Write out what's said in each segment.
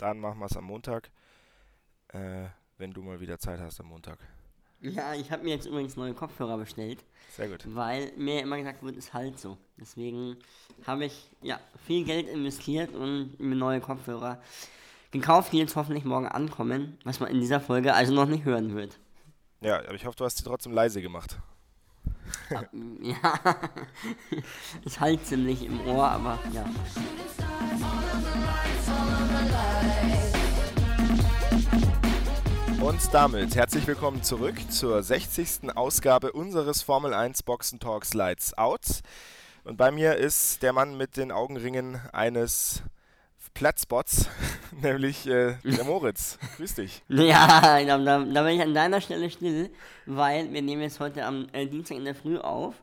dann machen wir es am Montag, äh, wenn du mal wieder Zeit hast am Montag. Ja, ich habe mir jetzt übrigens neue Kopfhörer bestellt. Sehr gut. Weil mir immer gesagt wird, ist halt so. Deswegen habe ich ja viel Geld investiert und mir neue Kopfhörer gekauft, die jetzt hoffentlich morgen ankommen, was man in dieser Folge also noch nicht hören wird. Ja, aber ich hoffe, du hast sie trotzdem leise gemacht. ja, ist halt ziemlich im Ohr, aber ja. Und damit herzlich willkommen zurück zur 60. Ausgabe unseres Formel 1 Boxen Talks Lights Out. Und bei mir ist der Mann mit den Augenringen eines Platzbots, nämlich äh, der Moritz. Grüß dich. Ja, da, da, da, bin ich an deiner Stelle still, weil wir nehmen jetzt heute am äh, Dienstag in der Früh auf.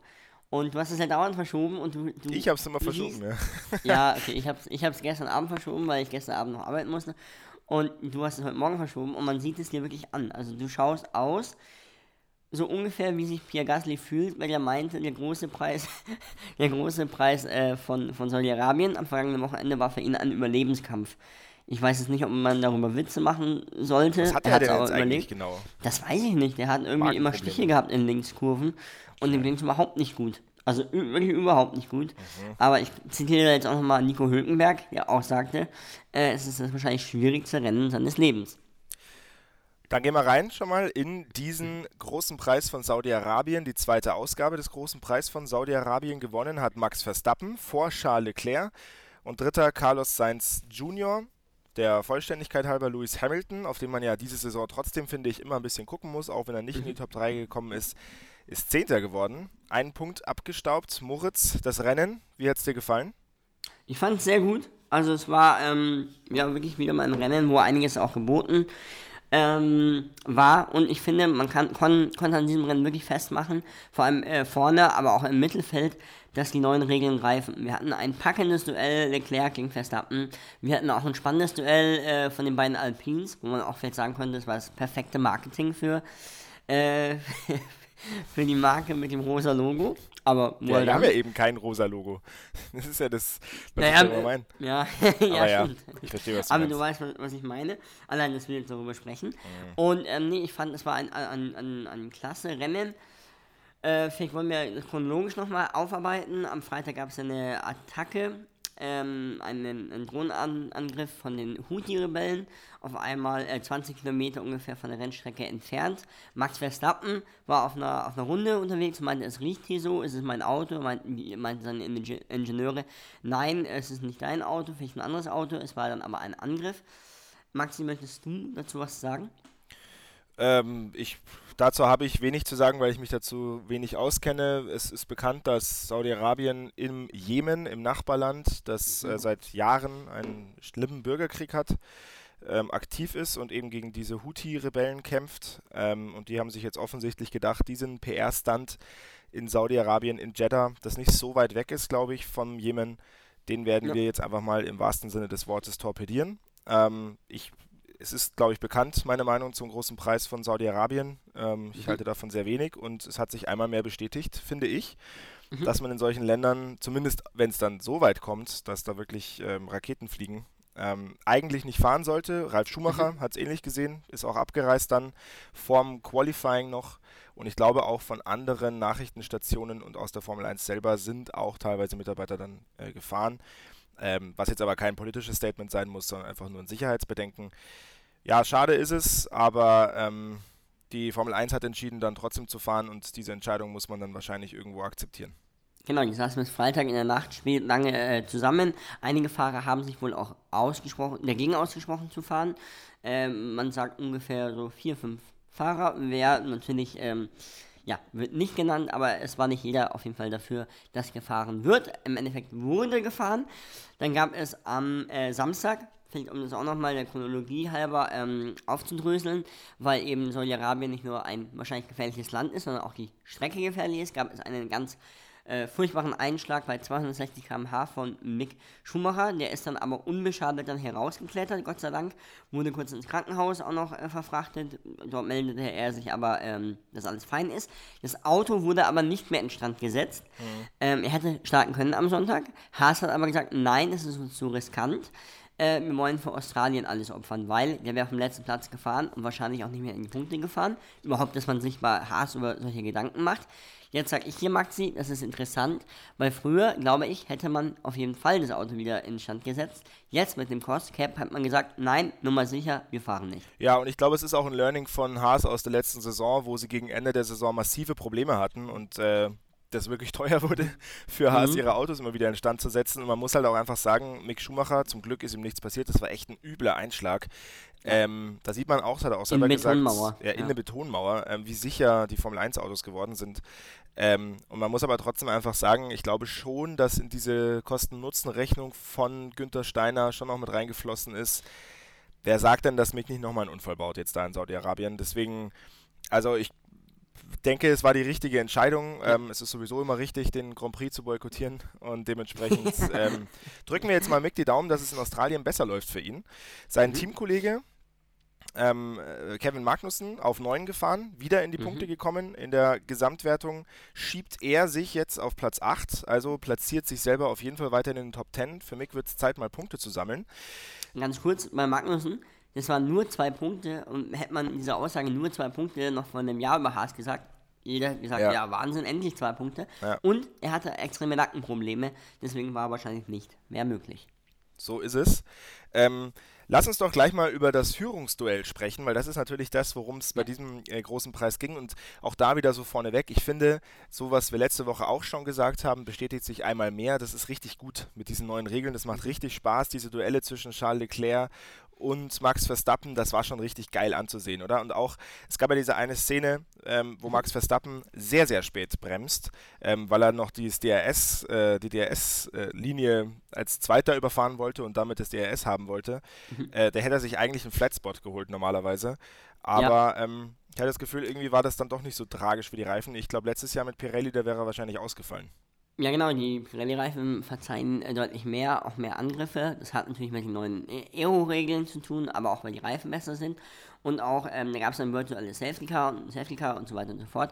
Und du hast es ja dauernd verschoben und du. du ich hab's immer verschoben, siehst, ja. Ja, okay, ich hab's, ich hab's gestern Abend verschoben, weil ich gestern Abend noch arbeiten musste. Und du hast es heute Morgen verschoben und man sieht es dir wirklich an. Also du schaust aus, so ungefähr wie sich Pierre Gasly fühlt, weil er meinte, der große Preis, der große Preis äh, von, von Saudi-Arabien am vergangenen Wochenende war für ihn ein Überlebenskampf. Ich weiß jetzt nicht, ob man darüber Witze machen sollte. Was hat er, er denn jetzt eigentlich genau? Das weiß ich nicht. Der hat irgendwie immer Stiche gehabt in Linkskurven und dem ging es überhaupt nicht gut. Also wirklich überhaupt nicht gut. Mhm. Aber ich zitiere jetzt auch nochmal Nico Hülkenberg, der auch sagte, äh, es ist das wahrscheinlich schwierigste Rennen seines Lebens. Dann gehen wir rein schon mal in diesen großen Preis von Saudi-Arabien. Die zweite Ausgabe des großen Preis von Saudi-Arabien gewonnen hat Max Verstappen vor Charles Leclerc und dritter Carlos Sainz Jr. Der Vollständigkeit halber Lewis Hamilton, auf den man ja diese Saison trotzdem, finde ich, immer ein bisschen gucken muss, auch wenn er nicht in die mhm. Top 3 gekommen ist ist Zehnter geworden. Einen Punkt abgestaubt. Moritz, das Rennen, wie hat es dir gefallen? Ich fand es sehr gut. Also es war ähm, ja wirklich wieder mal ein Rennen, wo einiges auch geboten ähm, war. Und ich finde, man kann, kon, konnte an diesem Rennen wirklich festmachen, vor allem äh, vorne, aber auch im Mittelfeld, dass die neuen Regeln greifen. Wir hatten ein packendes Duell Leclerc gegen Verstappen. Wir hatten auch ein spannendes Duell äh, von den beiden Alpines, wo man auch vielleicht sagen könnte, das war das perfekte Marketing für, äh, für die Marke mit dem rosa Logo. Aber ja, wir haben ja eben kein rosa Logo. Das ist ja das, was naja, ich meine. Ja, ja, ja, ich verstehe, was du Aber meinst. du weißt, was ich meine. Allein, dass wir jetzt darüber sprechen. Mhm. Und ähm, nee, ich fand, es war ein, ein, ein, ein klasse Rennen. Äh, vielleicht wollen wir das chronologisch nochmal aufarbeiten. Am Freitag gab es eine Attacke ähm, einen, einen Drohnenangriff von den Houthi-Rebellen auf einmal äh, 20 Kilometer ungefähr von der Rennstrecke entfernt. Max Verstappen war auf einer, auf einer Runde unterwegs und meinte, es riecht hier so, es ist mein Auto, meinten, meinten seine Ingenieure, nein, es ist nicht dein Auto, vielleicht ein anderes Auto, es war dann aber ein Angriff. Maxi, möchtest du dazu was sagen? Ähm, ich, dazu habe ich wenig zu sagen, weil ich mich dazu wenig auskenne. Es ist bekannt, dass Saudi-Arabien im Jemen, im Nachbarland, das äh, mhm. seit Jahren einen schlimmen Bürgerkrieg hat, ähm, aktiv ist und eben gegen diese Houthi-Rebellen kämpft. Ähm, und die haben sich jetzt offensichtlich gedacht, diesen PR-Stand in Saudi-Arabien, in Jeddah, das nicht so weit weg ist, glaube ich, vom Jemen, den werden ja. wir jetzt einfach mal im wahrsten Sinne des Wortes torpedieren. Ähm, ich es ist, glaube ich, bekannt, meine Meinung zum großen Preis von Saudi-Arabien. Ähm, ich mhm. halte davon sehr wenig und es hat sich einmal mehr bestätigt, finde ich, mhm. dass man in solchen Ländern, zumindest wenn es dann so weit kommt, dass da wirklich ähm, Raketen fliegen, ähm, eigentlich nicht fahren sollte. Ralf Schumacher mhm. hat es ähnlich gesehen, ist auch abgereist dann vorm Qualifying noch. Und ich glaube auch von anderen Nachrichtenstationen und aus der Formel 1 selber sind auch teilweise Mitarbeiter dann äh, gefahren. Ähm, was jetzt aber kein politisches Statement sein muss, sondern einfach nur ein Sicherheitsbedenken. Ja, schade ist es, aber ähm, die Formel 1 hat entschieden, dann trotzdem zu fahren und diese Entscheidung muss man dann wahrscheinlich irgendwo akzeptieren. Genau, die saßen bis Freitag in der Nacht spät lange äh, zusammen. Einige Fahrer haben sich wohl auch ausgesprochen, dagegen ausgesprochen zu fahren. Ähm, man sagt ungefähr so vier, fünf Fahrer. Wer natürlich ähm, ja, wird nicht genannt, aber es war nicht jeder auf jeden Fall dafür, dass gefahren wird. Im Endeffekt wurde gefahren. Dann gab es am äh, Samstag, vielleicht um das auch nochmal der Chronologie halber ähm, aufzudröseln, weil eben Saudi-Arabien nicht nur ein wahrscheinlich gefährliches Land ist, sondern auch die Strecke gefährlich ist, gab es einen ganz äh, furchtbaren Einschlag bei 260 km/h von Mick Schumacher. Der ist dann aber unbeschadet dann herausgeklettert, Gott sei Dank. Wurde kurz ins Krankenhaus auch noch äh, verfrachtet. Dort meldete er sich aber, ähm, dass alles fein ist. Das Auto wurde aber nicht mehr in Stand gesetzt. Mhm. Ähm, er hätte starten können am Sonntag. Haas hat aber gesagt, nein, es ist uns zu riskant. Äh, wir wollen für Australien alles opfern, weil der wäre vom letzten Platz gefahren und wahrscheinlich auch nicht mehr in die Punkte gefahren. Überhaupt, dass man sich bei Haas über solche Gedanken macht. Jetzt sage ich hier, Maxi, das ist interessant, weil früher, glaube ich, hätte man auf jeden Fall das Auto wieder in Stand gesetzt. Jetzt mit dem Cost Cap hat man gesagt, nein, nur mal sicher, wir fahren nicht. Ja, und ich glaube, es ist auch ein Learning von Haas aus der letzten Saison, wo sie gegen Ende der Saison massive Probleme hatten und äh, das wirklich teuer wurde für Haas, mhm. ihre Autos immer wieder in Stand zu setzen. Und man muss halt auch einfach sagen, Mick Schumacher, zum Glück ist ihm nichts passiert, das war echt ein übler Einschlag. Ähm, da sieht man auch, das hat er auch selber in gesagt, ja, in ja. der Betonmauer, ähm, wie sicher die Formel 1 Autos geworden sind. Ähm, und man muss aber trotzdem einfach sagen, ich glaube schon, dass in diese Kosten-Nutzen-Rechnung von Günther Steiner schon noch mit reingeflossen ist. Wer sagt denn, dass Mick nicht nochmal einen Unfall baut jetzt da in Saudi-Arabien? Deswegen, also ich denke, es war die richtige Entscheidung. Ähm, es ist sowieso immer richtig, den Grand Prix zu boykottieren und dementsprechend ähm, drücken wir jetzt mal Mick die Daumen, dass es in Australien besser läuft für ihn. Sein mhm. Teamkollege ähm, äh, Kevin Magnussen auf 9 gefahren, wieder in die mhm. Punkte gekommen. In der Gesamtwertung schiebt er sich jetzt auf Platz 8, also platziert sich selber auf jeden Fall weiter in den Top 10. Für Mick wird es Zeit, mal Punkte zu sammeln. Ganz kurz bei Magnussen, das waren nur zwei Punkte und hätte man in dieser Aussage nur zwei Punkte noch vor einem Jahr über Haas gesagt, jeder hat gesagt, ja. ja, Wahnsinn, endlich zwei Punkte. Ja. Und er hatte extreme Nackenprobleme, deswegen war wahrscheinlich nicht mehr möglich. So ist es. Ähm, Lass uns doch gleich mal über das Führungsduell sprechen, weil das ist natürlich das, worum es bei diesem äh, großen Preis ging. Und auch da wieder so vorneweg. Ich finde, so was wir letzte Woche auch schon gesagt haben, bestätigt sich einmal mehr. Das ist richtig gut mit diesen neuen Regeln. Das macht richtig Spaß, diese Duelle zwischen Charles Leclerc und Max Verstappen, das war schon richtig geil anzusehen, oder? Und auch, es gab ja diese eine Szene, ähm, wo Max Verstappen sehr, sehr spät bremst, ähm, weil er noch dieses DRS, äh, die DRS-Linie äh, als Zweiter überfahren wollte und damit das DRS haben wollte. Mhm. Äh, der hätte sich eigentlich einen Flatspot geholt normalerweise. Aber ja. ähm, ich hatte das Gefühl, irgendwie war das dann doch nicht so tragisch für die Reifen. Ich glaube, letztes Jahr mit Pirelli, da wäre er wahrscheinlich ausgefallen. Ja, genau, die Pirelli-Reifen verzeihen äh, deutlich mehr, auch mehr Angriffe. Das hat natürlich mit den neuen Aero-Regeln zu tun, aber auch weil die Reifen besser sind. Und auch, ähm, da gab es ein virtuelles Safety Car und Safety Car und so weiter und so fort.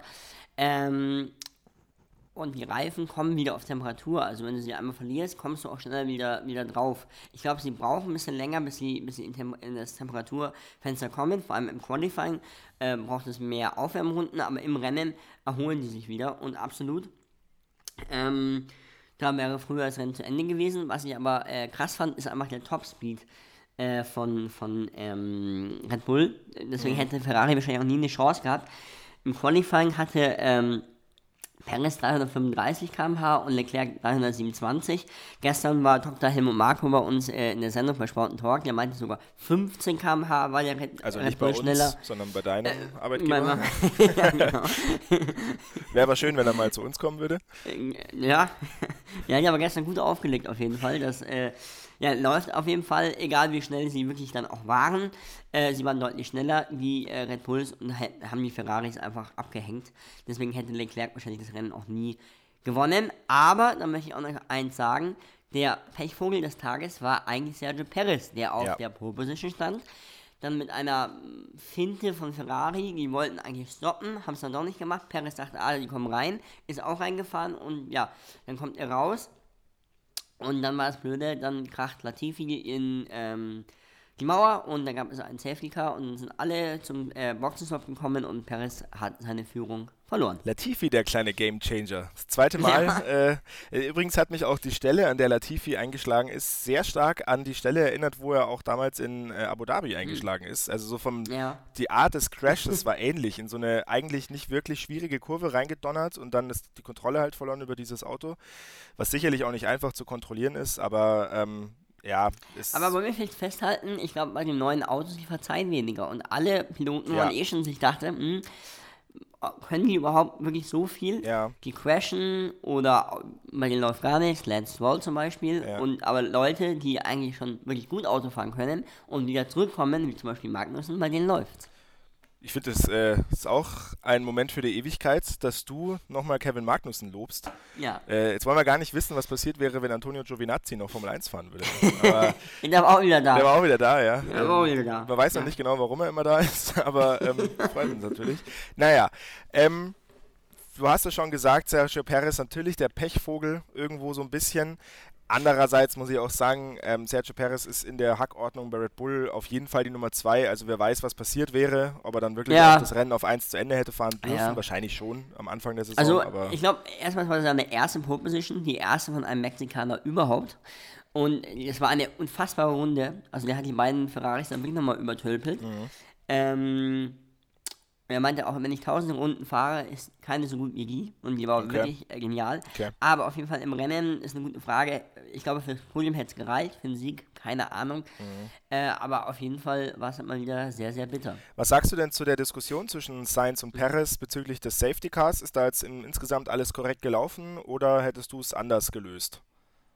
Ähm, und die Reifen kommen wieder auf Temperatur. Also wenn du sie einmal verlierst, kommst du auch schneller wieder, wieder drauf. Ich glaube, sie brauchen ein bisschen länger, bis sie, bis sie in, in das Temperaturfenster kommen. Vor allem im Qualifying äh, braucht es mehr Aufwärmrunden, aber im Rennen erholen die sich wieder. Und absolut, ähm, da wäre früher das Rennen zu Ende gewesen. Was ich aber äh, krass fand, ist einfach der Topspeed äh, von, von ähm, Red Bull. Deswegen mhm. hätte Ferrari wahrscheinlich auch nie eine Chance gehabt. Im Qualifying hatte ähm, Perez 335 km/h und Leclerc 327. Gestern war Dr. Helmut Marko bei uns äh, in der Sendung bei Sport Talk, der meinte sogar 15 km/h war der Red, also nicht bei uns, schneller. sondern bei deinem äh, Arbeitgeber. ja, genau. Wäre aber schön, wenn er mal zu uns kommen würde. Äh, ja, ja, ja, aber gestern gut aufgelegt auf jeden Fall. Das äh, ja, läuft auf jeden Fall, egal wie schnell sie wirklich dann auch waren. Äh, sie waren deutlich schneller wie äh, Red Bulls und haben die Ferraris einfach abgehängt. Deswegen hätte Leclerc wahrscheinlich das Rennen auch nie gewonnen. Aber, da möchte ich auch noch eins sagen, der Pechvogel des Tages war eigentlich Sergio Perez, der auf ja. der Pole Position stand. Dann mit einer Finte von Ferrari, die wollten eigentlich stoppen, haben es dann doch nicht gemacht. Perez dachte, ah, die kommen rein, ist auch reingefahren und ja, dann kommt er raus. Und dann war es blöde, dann kracht Latifi in ähm, die Mauer und dann gab es einen Safety Car und sind alle zum äh, Boxenstopp gekommen und Perez hat seine Führung verloren. Latifi, der kleine Game Changer. Das zweite Mal. Ja. Äh, übrigens hat mich auch die Stelle, an der Latifi eingeschlagen ist, sehr stark an die Stelle erinnert, wo er auch damals in äh, Abu Dhabi mhm. eingeschlagen mhm. ist. Also so vom ja. die Art des Crashes war ähnlich. In so eine eigentlich nicht wirklich schwierige Kurve reingedonnert und dann ist die Kontrolle halt verloren über dieses Auto, was sicherlich auch nicht einfach zu kontrollieren ist, aber ähm, ja, Aber wollen wir vielleicht festhalten, ich glaube, bei den neuen Autos, die verzeihen weniger. Und alle Piloten ja. waren eh schon sich dachte, hm, können die überhaupt wirklich so viel? Ja. Die crashen oder bei denen läuft gar nichts, Lance Stroll zum Beispiel. Ja. Und aber Leute, die eigentlich schon wirklich gut Auto fahren können und wieder zurückkommen, wie zum Beispiel Magnussen, bei denen läuft's ich finde, es äh, ist auch ein Moment für die Ewigkeit, dass du nochmal Kevin Magnussen lobst. Ja. Äh, jetzt wollen wir gar nicht wissen, was passiert wäre, wenn Antonio Giovinazzi noch Formel 1 fahren würde. Aber der war auch wieder da. Der war auch wieder da, ja. Der war auch wieder da. Man weiß noch nicht genau, warum er immer da ist, aber ähm, freut uns natürlich. Naja, ähm, du hast es schon gesagt, Sergio Perez natürlich der Pechvogel irgendwo so ein bisschen. Andererseits muss ich auch sagen, ähm, Sergio Perez ist in der Hackordnung bei Red Bull auf jeden Fall die Nummer zwei. Also wer weiß, was passiert wäre, ob er dann wirklich Ja. auch das Rennen auf eins zu Ende hätte fahren dürfen. Ja. Wahrscheinlich schon am Anfang der Saison. Also, aber ich glaube, erstmal war das seine erste Pole Position, die erste von einem Mexikaner überhaupt. Und es war eine unfassbare Runde. Also, der hat die beiden Ferraris dann wirklich nochmal übertölpelt. Mhm. Ähm, er meinte auch, wenn ich tausende Runden fahre, ist keine so gut wie die. Und die war Okay. wirklich äh, genial. Okay. Aber auf jeden Fall im Rennen ist eine gute Frage. Ich glaube, für das Podium hätte es gereicht, für den Sieg, keine Ahnung. Mhm. Äh, aber auf jeden Fall war es halt mal wieder sehr, sehr bitter. was sagst du denn zu der Diskussion zwischen Sainz und Perez bezüglich des Safety Cars? Ist da jetzt in, insgesamt alles korrekt gelaufen oder hättest du es anders gelöst?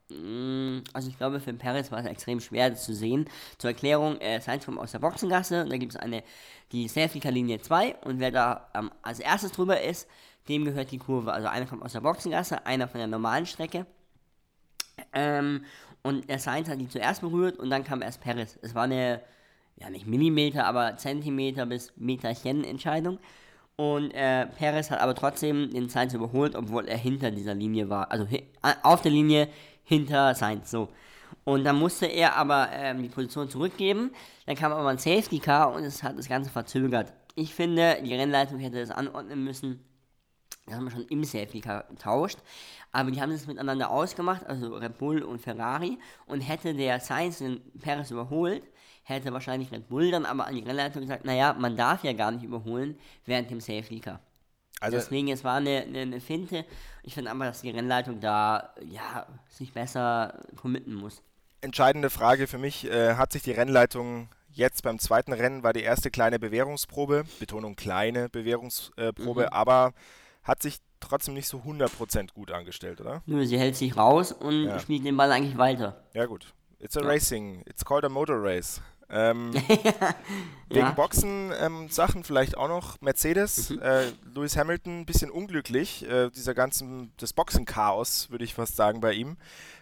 Mm, Also ich glaube, für Perez war es extrem schwer das zu sehen. Zur Erklärung, äh, Sainz kommt aus der Boxengasse und da gibt es eine, die Safety-Car-Linie 2 und wer da ähm, als erstes drüber ist, dem gehört die Kurve. Also einer kommt aus der Boxengasse, einer von der normalen Strecke. Ähm, und der Sainz hat die zuerst berührt und dann kam erst Perez. Es war eine, ja nicht Millimeter, aber Zentimeter bis Meterchen Entscheidung. Und äh, Perez hat aber trotzdem den Sainz überholt, obwohl er hinter dieser Linie war. Also auf der Linie hinter Sainz, so. Und dann musste er aber ähm, die Position zurückgeben. Dann kam aber ein Safety Car und es hat das Ganze verzögert. Ich finde, die Rennleitung hätte das anordnen müssen, das haben wir schon im Safety Car getauscht. Aber die haben das miteinander ausgemacht, also Red Bull und Ferrari. Und hätte der Sainz den Perez überholt, hätte wahrscheinlich Red Bull dann aber an die Rennleitung gesagt, naja, man darf ja gar nicht überholen während dem Safety Car. Also Deswegen, es war eine, eine, eine Finte. Ich finde aber, dass die Rennleitung da, ja, sich besser committen muss. entscheidende Frage für mich, äh, hat sich die Rennleitung jetzt beim zweiten Rennen, war die erste kleine Bewährungsprobe, Betonung kleine Bewährungsprobe, Mhm. aber hat sich trotzdem nicht so 100% gut angestellt, oder? Nur sie hält sich raus und Ja. spielt den Ball eigentlich weiter. Ja gut. It's a Ja. racing, it's called a motor race. Ähm, wegen Ja. Boxen-Sachen vielleicht auch noch. Mercedes, Mhm. äh, Lewis Hamilton, ein bisschen unglücklich. Äh, dieser ganzen, das Boxen-Chaos, würde ich fast sagen, bei ihm.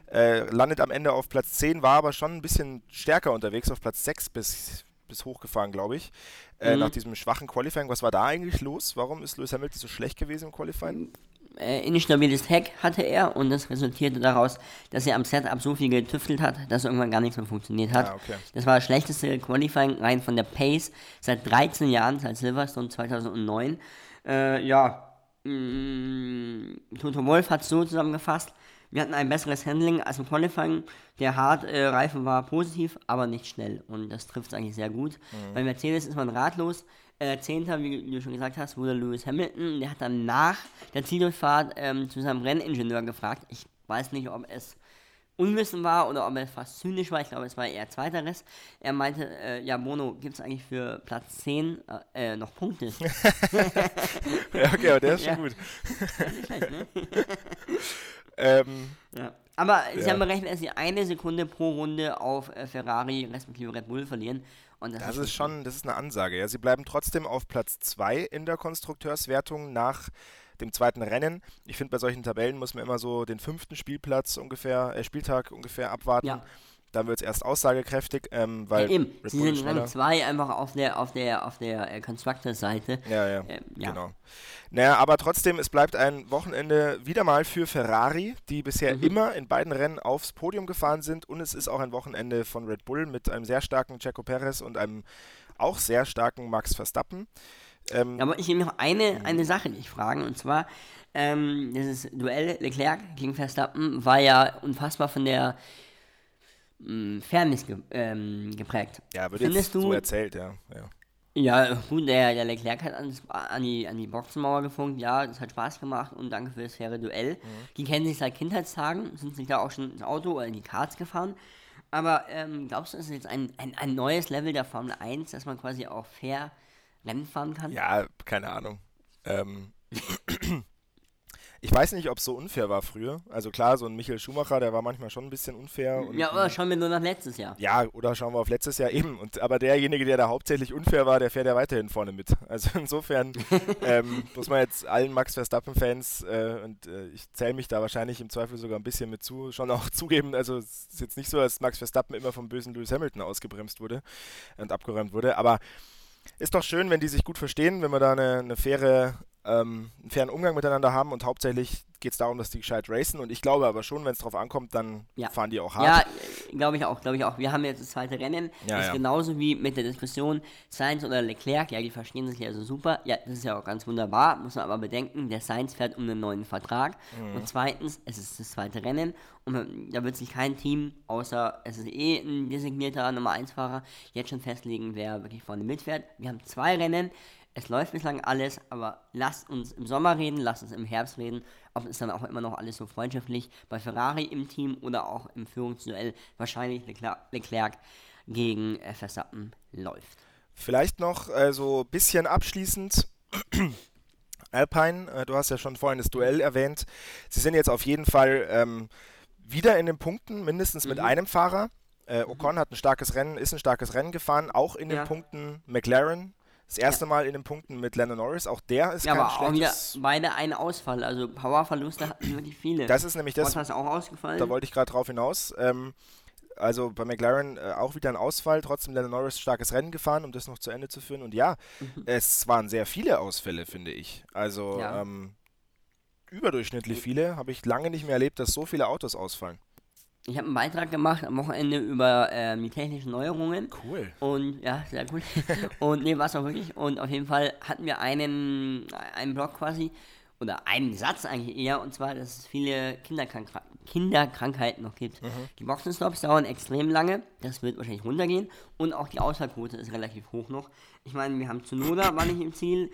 Äh, landet am Ende auf Platz 10, war aber schon ein bisschen stärker unterwegs, auf Platz 6 bis, bis hochgefahren, glaube ich. Äh, Mhm. Nach diesem schwachen Qualifying. Was war da eigentlich los? Warum ist Lewis Hamilton so schlecht gewesen im Qualifying? Äh, instabiles Heck hatte er und das resultierte daraus, dass er am Setup so viel getüftelt hat, dass irgendwann gar nichts mehr funktioniert hat. Ah, okay. Das war das schlechteste Qualifying rein von der Pace seit 13 Jahren, seit Silverstone 2009. Äh, ja, mh, Toto Wolf hat es so zusammengefasst. Wir hatten ein besseres Handling als im Qualifying. Der Hard-Reifen war positiv, aber nicht schnell. Und das trifft es eigentlich sehr gut. Bei Mercedes ist man ratlos. Äh, Zehnter, wie du schon gesagt hast, wurde Lewis Hamilton. Der hat dann nach der Zieldurchfahrt ähm, zu seinem Renningenieur gefragt. Ich weiß nicht, ob es Unwissen war oder ob er fast zynisch war. Ich glaube, es war eher Zweiteres. Er meinte, äh, ja, Bono, gibt es eigentlich für Platz 10 äh, äh, noch Punkte? Ja, okay, aber der ist Ja. schon gut. Nicht schlecht, ne? ähm, Ja. Aber sie Ja. haben berechnet, dass sie eine Sekunde pro Runde auf äh, Ferrari respektive Red Bull verlieren. Und das, Das ist schon, das ist eine Ansage. Ja. Sie bleiben trotzdem auf Platz 2 in der Konstrukteurswertung nach dem zweiten Rennen. Ich finde, bei solchen Tabellen muss man immer so den fünften Spielplatz ungefähr, äh, Spieltag ungefähr abwarten. Ja. Dann wird es erst aussagekräftig, ähm, weil ja, eben. Sie sind. Rang 2 einfach auf der auf der auf der äh, Constructor-Seite. Ja, ja, Ähm, ja. genau. Naja, aber trotzdem, es bleibt ein Wochenende wieder mal für Ferrari, die bisher Mhm. immer in beiden Rennen aufs Podium gefahren sind. Und es ist auch ein Wochenende von Red Bull mit einem sehr starken Checo Perez und einem auch sehr starken Max Verstappen. Ähm, Aber ich will noch eine, eine Sache dich fragen, und zwar, ähm, dieses Duell Leclerc gegen Verstappen war ja unfassbar von der mh, Fairness ge ähm, geprägt. ja, wird Findest jetzt du, so erzählt, ja. ja. Ja, gut, der, der Leclerc hat ans, an, die, an die Boxenmauer gefunkt, ja, das hat Spaß gemacht und danke für das faire Duell. Mhm. Die kennen sich seit Kindheitstagen, sind sich da auch schon ins Auto oder in die Karts gefahren. Aber ähm, glaubst du, es ist jetzt ein, ein, ein neues Level der Formel 1, dass man quasi auch fair Rennen fahren kann? Ja, keine Ahnung. Ähm, ich weiß nicht, ob es so unfair war früher. Also klar, so ein Michael Schumacher, der war manchmal schon ein bisschen unfair. Und, Ja, aber schauen wir nur nach letztes Jahr. Ja, oder schauen wir auf letztes Jahr eben. Und, aber derjenige, der da hauptsächlich unfair war, der fährt ja weiterhin vorne mit. Also insofern ähm, muss man jetzt allen Max Verstappen-Fans, äh, und äh, ich zähle mich da wahrscheinlich im Zweifel sogar ein bisschen mit zu, schon auch zugeben. Also es ist jetzt nicht so, dass Max Verstappen immer vom bösen Lewis Hamilton ausgebremst wurde und abgeräumt wurde. Aber ist doch schön, wenn die sich gut verstehen, wenn man da eine, eine faire ähm, einen fairen Umgang miteinander haben und hauptsächlich geht es darum, dass die gescheit racen und ich glaube aber schon, wenn es drauf ankommt, dann Ja. fahren die auch hart. Ja, glaube ich auch, glaube ich auch. Wir haben jetzt das zweite Rennen. Ja, ist ja. genauso wie mit der Diskussion Sainz oder Leclerc. Ja, die verstehen sich ja so super. Ja, das ist ja auch ganz wunderbar. Muss man aber bedenken, der Sainz fährt um einen neuen Vertrag. Mhm. Und zweitens, es ist das zweite Rennen. Und da wird sich kein Team, außer es ist eh ein designierter Nummer 1-Fahrer, jetzt schon festlegen, wer wirklich vorne mitfährt. Wir haben zwei Rennen. Es läuft bislang alles, aber lasst uns im Sommer reden, lasst uns im Herbst reden, ob es dann auch immer noch alles so freundschaftlich bei Ferrari im Team oder auch im Führungsduell wahrscheinlich Leclerc, Leclerc gegen äh, Verstappen läuft. Vielleicht noch äh, so ein bisschen abschließend. Alpine, äh, du hast ja schon vorhin das Duell erwähnt. Sie sind jetzt auf jeden Fall ähm, wieder in den Punkten, mindestens mit Mhm. einem Fahrer. Äh, Ocon hat ein starkes Rennen, ist ein starkes Rennen gefahren, auch in den Ja. Punkten McLaren. Das erste Mal in den Punkten mit Lennon Norris, auch der ist Ja, kein aber schlechtes. beide einen Ausfall, also Powerverluste hatten wirklich viele. Das ist nämlich das, Bottas auch ausgefallen. da wollte ich gerade drauf hinaus. Ähm, also bei McLaren äh, auch wieder ein Ausfall, trotzdem Lennon Norris starkes Rennen gefahren, um das noch zu Ende zu führen. Und ja, es waren sehr viele Ausfälle, finde ich. Also Ja. ähm, überdurchschnittlich viele. Habe ich lange nicht mehr erlebt, dass so viele Autos ausfallen. Ich habe einen Beitrag gemacht am Wochenende über ähm, die technischen Neuerungen. Cool. Und ja, sehr cool. und nee, war es auch wirklich. Und auf jeden Fall hatten wir einen, einen Blog quasi, oder einen Satz eigentlich eher, und zwar, dass es viele Kinderkrank Kinderkrankheiten noch gibt. Die Boxenstops dauern extrem lange, das wird wahrscheinlich runtergehen. Und auch die Ausfallquote ist relativ hoch noch. Ich meine, wir haben Tsunoda war nicht im Ziel,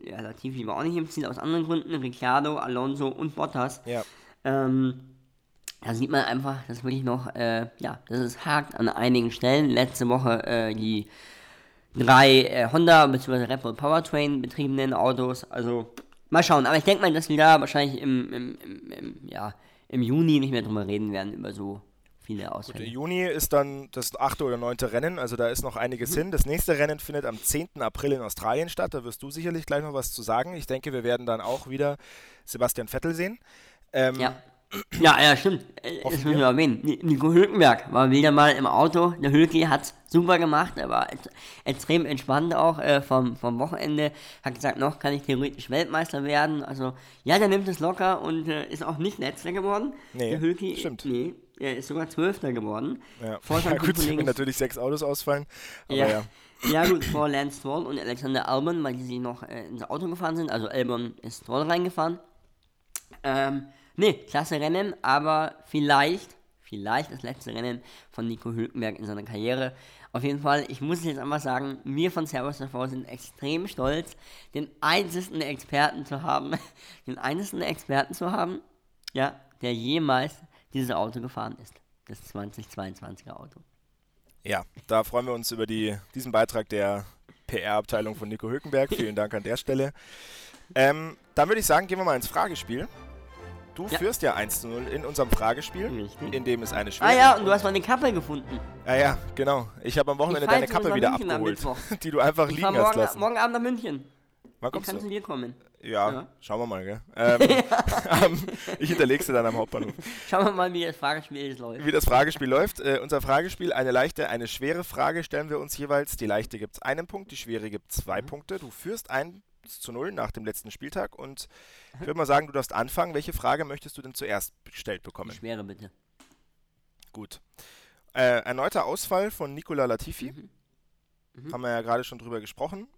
ja, Latifi war auch nicht im Ziel, aus anderen Gründen, Ricciardo, Alonso und Bottas. Ja. Ähm, da sieht man einfach, dass wirklich noch, äh, ja, dass es hakt an einigen Stellen. Letzte Woche äh, die drei äh, Honda bzw. Red Bull Powertrain betriebenen Autos. Also mal schauen. Aber ich denke mal, dass wir da wahrscheinlich im, im, im, im, ja, im Juni nicht mehr drüber reden werden, über so viele Der Ausfälle. Juni ist dann das achte oder neunte Rennen, also da ist noch einiges hin. Das nächste Rennen findet am 10. April in Australien statt. Da wirst du sicherlich gleich noch was zu sagen. Ich denke, wir werden dann auch wieder Sebastian Vettel sehen. Ähm, Ja. Ja, ja, stimmt. Äh, Das Hoffen müssen wir erwähnen. Ni- Nico Hülkenberg war wieder mal im Auto. Der Hülki hat super gemacht. Er war ex- extrem entspannt auch äh, vom, vom Wochenende. Hat gesagt, noch kann ich theoretisch Weltmeister werden. Also, ja, der nimmt es locker und äh, ist auch nicht Letzter geworden. Nee, der Hülki, stimmt. Nee, er ist sogar Zwölfter geworden. Ja, Vor ja gut, wenn natürlich sechs Autos ausfallen. Ja. ja. Ja. gut, vor Lance Stroll und Alexander Albon, weil die sich noch äh, ins Auto gefahren sind. Also Albon ist Stroll reingefahren. Ähm, nee, klasse Rennen, aber vielleicht, vielleicht das letzte Rennen von Nico Hülkenberg in seiner Karriere. Auf jeden Fall, ich muss es jetzt einfach sagen, wir von Servus TV sind extrem stolz, den einzigen Experten zu haben, den einzigen Experten zu haben, ja, der jemals dieses Auto gefahren ist. Das 2022er Auto. Ja, da freuen wir uns über die, diesen Beitrag der PR-Abteilung von Nico Hülkenberg. Vielen Dank an der Stelle. Ähm, dann würde ich sagen, gehen wir mal ins Fragespiel. Du Ja. führst ja 1 zu 0 in unserem Fragespiel, Richtig. in dem es eine schwere... Ah ja, und du hast meine Kappe gefunden. Ah ja, genau. Ich habe am Wochenende Ich deine Kappe wieder München abgeholt, die du einfach Ich liegen fahr hast morgen, lassen. morgen Abend nach München. Wann kommst kannst du? du dir kommen. Ja, Ja. schauen wir mal, gell? Ähm, am- ich hinterleg's dir dann am Hauptbahnhof. Schauen wir mal, wie das Fragespiel läuft. Wie das Fragespiel läuft. Äh, unser Fragespiel, eine leichte, eine schwere Frage stellen wir uns jeweils. Die leichte gibt es einen Punkt, die schwere gibt zwei Mhm. Punkte. Du führst 1 zu 0 nach dem letzten Spieltag und ich würde mal sagen, du darfst anfangen. Welche Frage möchtest du denn zuerst gestellt Die bekommen? schwere bitte. Gut. Äh, erneuter Ausfall von Nicola Latifi. Mhm. Haben wir ja gerade schon drüber gesprochen.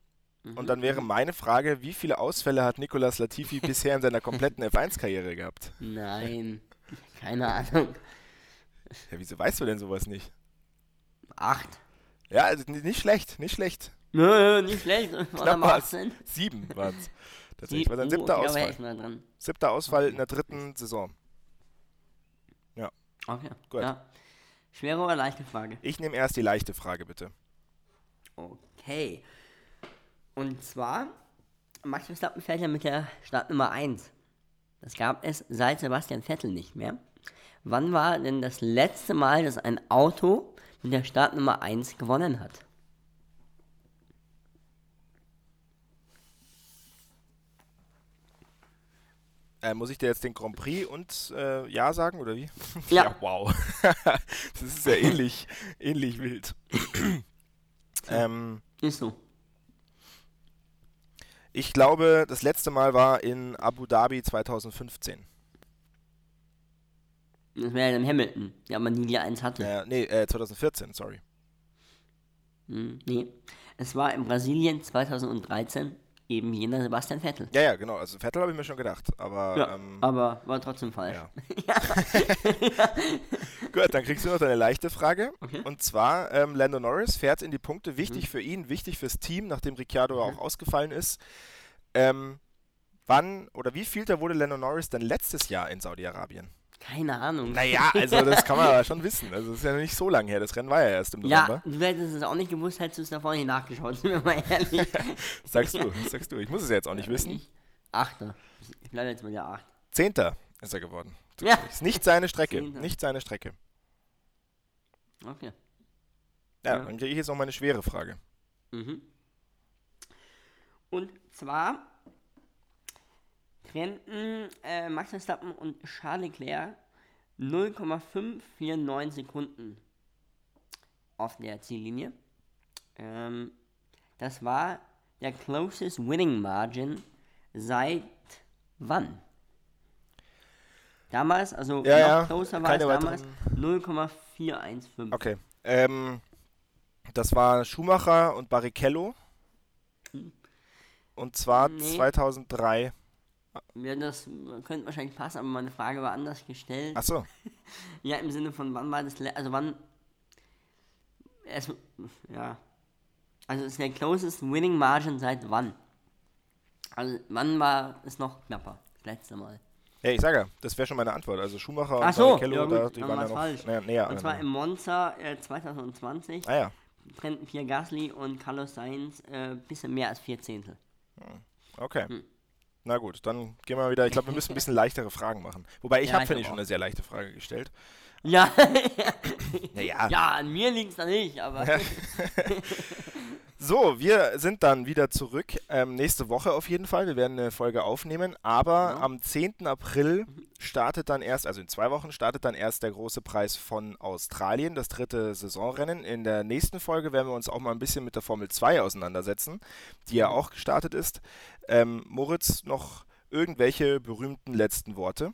Mhm. Und dann wäre meine Frage, wie viele Ausfälle hat Nicolas Latifi bisher in seiner kompletten F1-Karriere gehabt? Nein, keine Ahnung. Ja, wieso weißt du denn sowas nicht? Acht. Ja, also nicht schlecht, nicht schlecht. Nö, nicht schlecht. Knapp war's. 18. Sieben waren es. Tatsächlich war sein Uh, siebter ja, wer Ausfall. Siebter Ausfall in der dritten Saison. Okay. Gut. Ja. Schwere oder leichte Frage? Ich nehme erst die leichte Frage, bitte. Okay. Und zwar, Max Verstappen fährt ja mit der Startnummer 1. Das gab es seit Sebastian Vettel nicht mehr. Wann war denn das letzte Mal, dass ein Auto mit der Startnummer 1 gewonnen hat? Äh, muss ich dir jetzt den Grand Prix und äh, Ja sagen, oder wie? Ja. wow. das ist ja ähnlich, ähnlich wild. ähm, Ist so. Ich glaube, das letzte Mal war in Abu Dhabi 2015. Das wäre ja dann Hamilton, der aber nie die eins hatte. Äh, nee, äh, 2014, sorry. Hm, nee. Es war in Brasilien 2013 eben jener Sebastian Vettel. Ja, ja, genau. Also Vettel habe ich mir schon gedacht. Aber, Ja, ähm, aber war trotzdem falsch. ja. Gut, dann kriegst du noch deine leichte Frage. Okay. Und zwar, ähm, Lando Norris fährt in die Punkte. Wichtig für ihn, wichtig fürs Team, nachdem Ricciardo auch ausgefallen ist. Ähm, wann oder wie vielter wurde Lando Norris denn letztes Jahr in Saudi-Arabien? Keine Ahnung. Naja, also das kann man aber schon wissen. Also das ist ja nicht so lange her. Das Rennen war ja erst im Ja, November. du hättest es auch nicht gewusst, hättest du es davor nicht nachgeschaut, sind wir mal ehrlich. Sagst du, sagst du. Ich muss es ja jetzt auch nicht wissen. Ich- Achter. Ich bleibe jetzt bei der Acht. Zehnter ist er geworden. Ja. Ist nicht seine Strecke. Zehnter. Nicht seine Strecke. Okay. Ja, Ja. dann kriege ich jetzt noch meine schwere Frage. Mhm. Und zwar trennten äh, Max Verstappen und Charles Leclerc 0,549 Sekunden auf der Ziellinie. Ähm, das war der closest winning margin seit wann? Damals, also Ja, noch ja, closer war es damals weiteren- 0,415. Okay. Ähm, das war Schumacher und Barrichello. Und zwar Nee. 2003. Ja, das könnte wahrscheinlich passen, aber meine Frage war anders gestellt. Achso. Ja, im Sinne von wann war das, also wann, es, ja, also es ist der closest winning margin seit wann? Also wann war es noch knapper, das letzte Mal? Ja, ich sage ja, das wäre schon meine Antwort. Also Schumacher Ach und so, Barrichello, ja gut, da, die waren ja noch falsch. näher, näher Und zwar im. Monza äh, 2020 Ah ja. trennten Pierre Gasly und Carlos Sainz äh, bisschen mehr als vier Zehntel. Okay. Hm. Na gut, dann gehen wir wieder. Ich glaube, wir müssen ein bisschen leichtere Fragen machen. Wobei ich Ja, habe, finde ich, schon auch. eine sehr leichte Frage gestellt. Ja, Naja. ja, an mir liegt es da nicht, aber So, wir sind dann wieder zurück. Ähm, nächste Woche auf jeden Fall. Wir werden eine Folge aufnehmen. Aber Ja. am 10. April startet dann erst, also in zwei Wochen, startet dann erst der große Preis von Australien, das dritte Saisonrennen. In der nächsten Folge werden wir uns auch mal ein bisschen mit der Formel 2 auseinandersetzen, die ja auch gestartet ist. Ähm, Moritz, noch irgendwelche berühmten letzten Worte?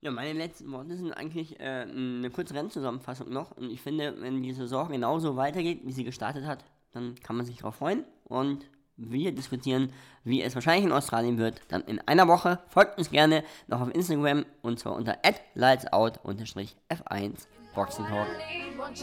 Ja, meine letzten Worte sind eigentlich äh, eine kurze Rennzusammenfassung noch. Und ich finde, wenn die Saison genauso weitergeht, wie sie gestartet hat, dann kann man sich darauf freuen. Und wir diskutieren, wie es wahrscheinlich in Australien wird, dann in einer Woche. Folgt uns gerne noch auf Instagram und zwar unter lightsout-f1 Boxentalk. Want